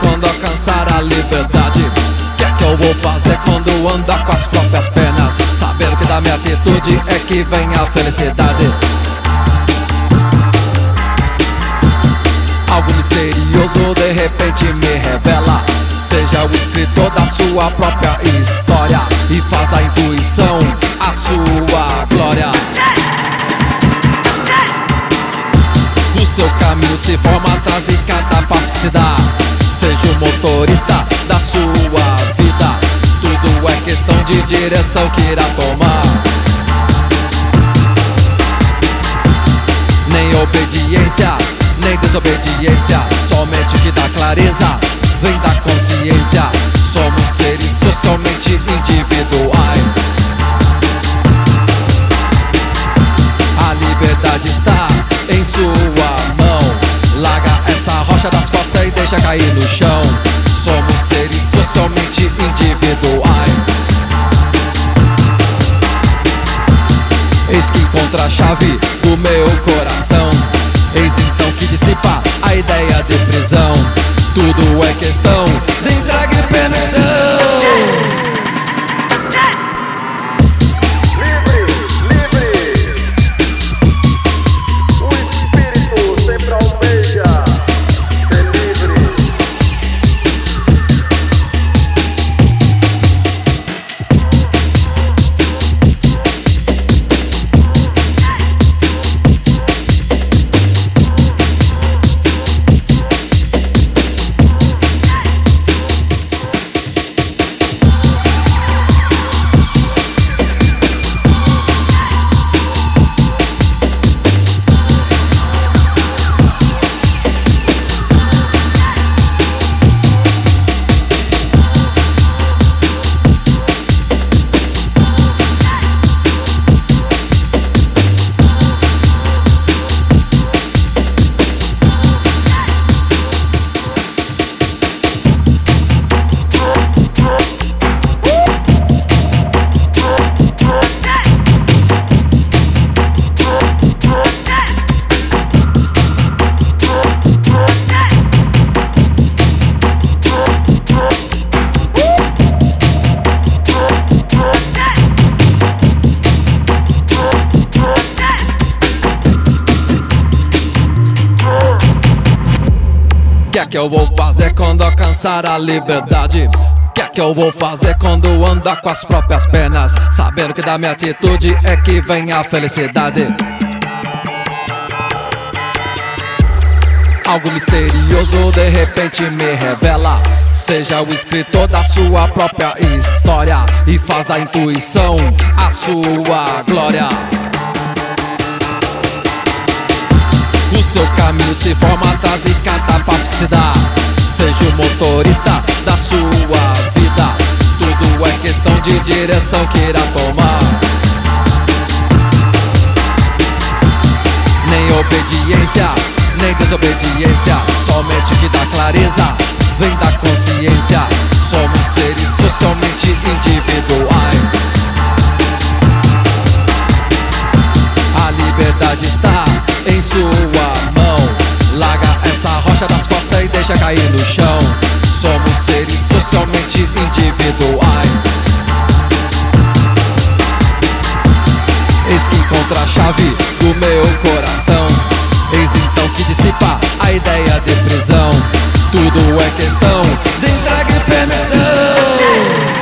quando alcançar a liberdade? O que é que eu vou fazer quando andar com as próprias pernas? Saber que da minha atitude é que vem a felicidade. Algo misterioso de repente me revela. Seja o escritor da sua própria história e faz da intuição a sua glória. O seu caminho se forma atrás de cada passo que se dá. Seja o motorista da sua vida. Tudo é questão de direção que irá tomar. Nem obediência, nem desobediência. Somente o que dá clareza vem da consciência. Somos seres socialmente individuais. A liberdade está em sua mão. Larga essa rocha das costas e deixa cair no chão. Somos seres socialmente individuais. Eis que encontra a chave do meu coração. Eis então que dissipa a ideia de prisão. Tudo é questão de entrega e permissão. Que é que eu vou fazer quando alcançar a liberdade? O que é que eu vou fazer quando andar com as próprias pernas? Sabendo que da minha atitude é que vem a felicidade. Algo misterioso de repente me revela. Seja o escritor da sua própria história e faz da intuição a sua glória. Seu caminho se forma atrás de cada passo que se dá. Seja o motorista da sua vida. Tudo é questão de direção que irá tomar. Nem obediência, nem desobediência. Somente o que dá clareza vem da consciência. Somos seres socialmente individuais. deixa cair no chão. Somos seres socialmente individuais. Eis que encontra a chave do meu coração. Eis então que dissipa a ideia de prisão. Tudo é questão de entrega e permissão.